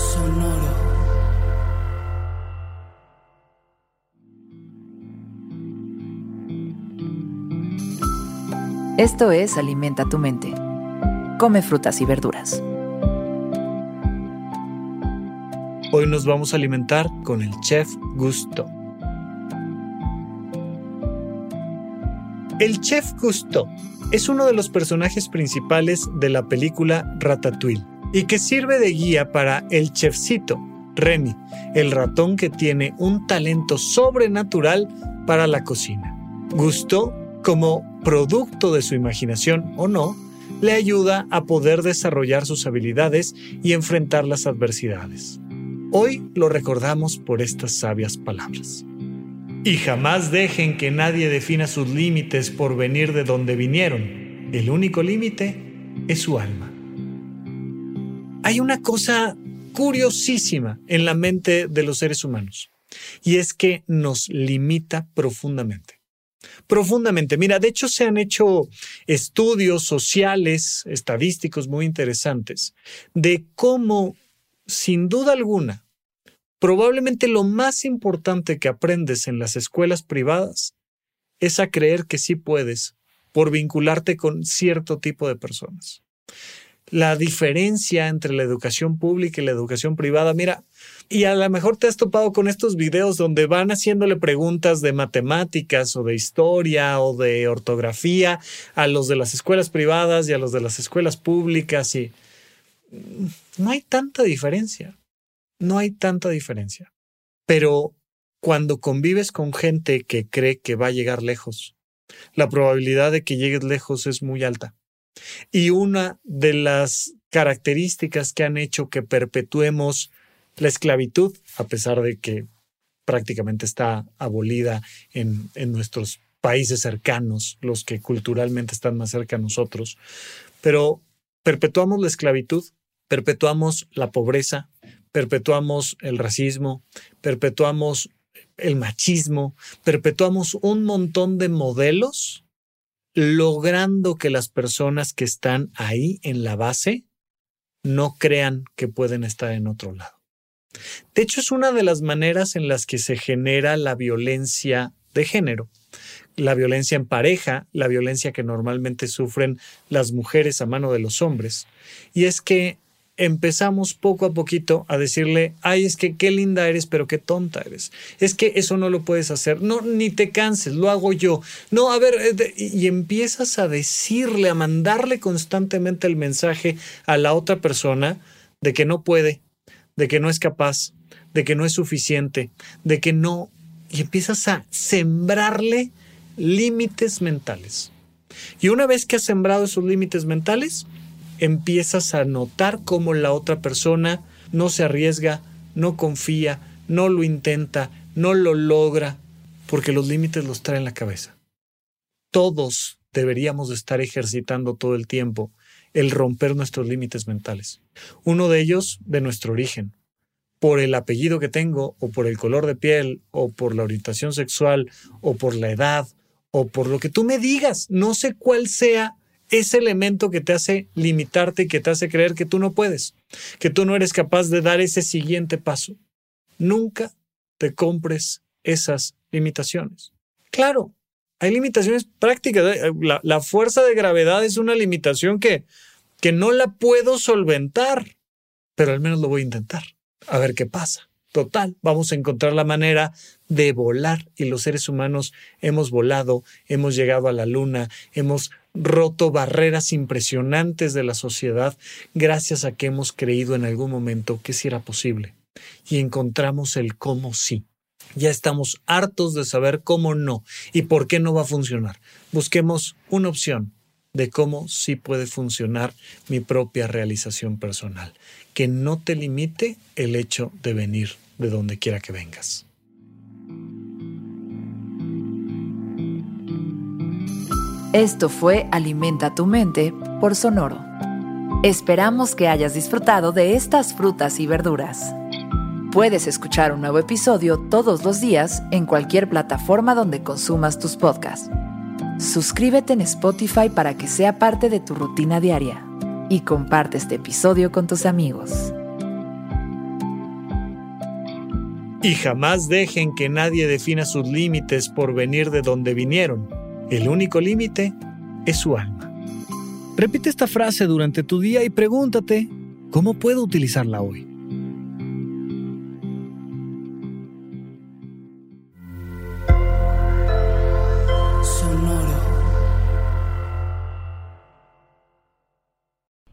Sonoro. Esto es Alimenta tu mente. Come frutas y verduras. Hoy nos vamos a alimentar con el chef Gusto. El chef Gusto es uno de los personajes principales de la película Ratatouille y que sirve de guía para el chefcito, Remy, el ratón que tiene un talento sobrenatural para la cocina. Gusto, como producto de su imaginación o no, le ayuda a poder desarrollar sus habilidades y enfrentar las adversidades. Hoy lo recordamos por estas sabias palabras. Y jamás dejen que nadie defina sus límites por venir de donde vinieron. El único límite es su alma. Hay una cosa curiosísima en la mente de los seres humanos y es que nos limita profundamente. Profundamente. Mira, de hecho se han hecho estudios sociales, estadísticos muy interesantes de cómo, sin duda alguna, probablemente lo más importante que aprendes en las escuelas privadas es a creer que sí puedes por vincularte con cierto tipo de personas la diferencia entre la educación pública y la educación privada. Mira, y a lo mejor te has topado con estos videos donde van haciéndole preguntas de matemáticas o de historia o de ortografía a los de las escuelas privadas y a los de las escuelas públicas y no hay tanta diferencia. No hay tanta diferencia. Pero cuando convives con gente que cree que va a llegar lejos, la probabilidad de que llegues lejos es muy alta. Y una de las características que han hecho que perpetuemos la esclavitud, a pesar de que prácticamente está abolida en, en nuestros países cercanos, los que culturalmente están más cerca a nosotros, pero perpetuamos la esclavitud, perpetuamos la pobreza, perpetuamos el racismo, perpetuamos el machismo, perpetuamos un montón de modelos logrando que las personas que están ahí en la base no crean que pueden estar en otro lado. De hecho, es una de las maneras en las que se genera la violencia de género. La violencia en pareja, la violencia que normalmente sufren las mujeres a mano de los hombres. Y es que empezamos poco a poquito a decirle, ay, es que qué linda eres, pero qué tonta eres. Es que eso no lo puedes hacer. No, ni te canses, lo hago yo. No, a ver, eh, y empiezas a decirle, a mandarle constantemente el mensaje a la otra persona de que no puede, de que no es capaz, de que no es suficiente, de que no... Y empiezas a sembrarle límites mentales. Y una vez que has sembrado esos límites mentales, empiezas a notar cómo la otra persona no se arriesga, no confía, no lo intenta, no lo logra, porque los límites los trae en la cabeza. Todos deberíamos estar ejercitando todo el tiempo el romper nuestros límites mentales. Uno de ellos de nuestro origen. Por el apellido que tengo, o por el color de piel, o por la orientación sexual, o por la edad, o por lo que tú me digas. No sé cuál sea ese elemento que te hace limitarte y que te hace creer que tú no puedes, que tú no eres capaz de dar ese siguiente paso. Nunca te compres esas limitaciones. Claro, hay limitaciones prácticas. La, la fuerza de gravedad es una limitación que, que no la puedo solventar, pero al menos lo voy a intentar. A ver qué pasa. Total, vamos a encontrar la manera de volar y los seres humanos hemos volado, hemos llegado a la luna, hemos roto barreras impresionantes de la sociedad gracias a que hemos creído en algún momento que sí era posible y encontramos el cómo sí. Ya estamos hartos de saber cómo no y por qué no va a funcionar. Busquemos una opción de cómo sí puede funcionar mi propia realización personal. Que no te limite el hecho de venir de donde quiera que vengas. Esto fue Alimenta tu mente por Sonoro. Esperamos que hayas disfrutado de estas frutas y verduras. Puedes escuchar un nuevo episodio todos los días en cualquier plataforma donde consumas tus podcasts. Suscríbete en Spotify para que sea parte de tu rutina diaria y comparte este episodio con tus amigos. Y jamás dejen que nadie defina sus límites por venir de donde vinieron. El único límite es su alma. Repite esta frase durante tu día y pregúntate, ¿cómo puedo utilizarla hoy?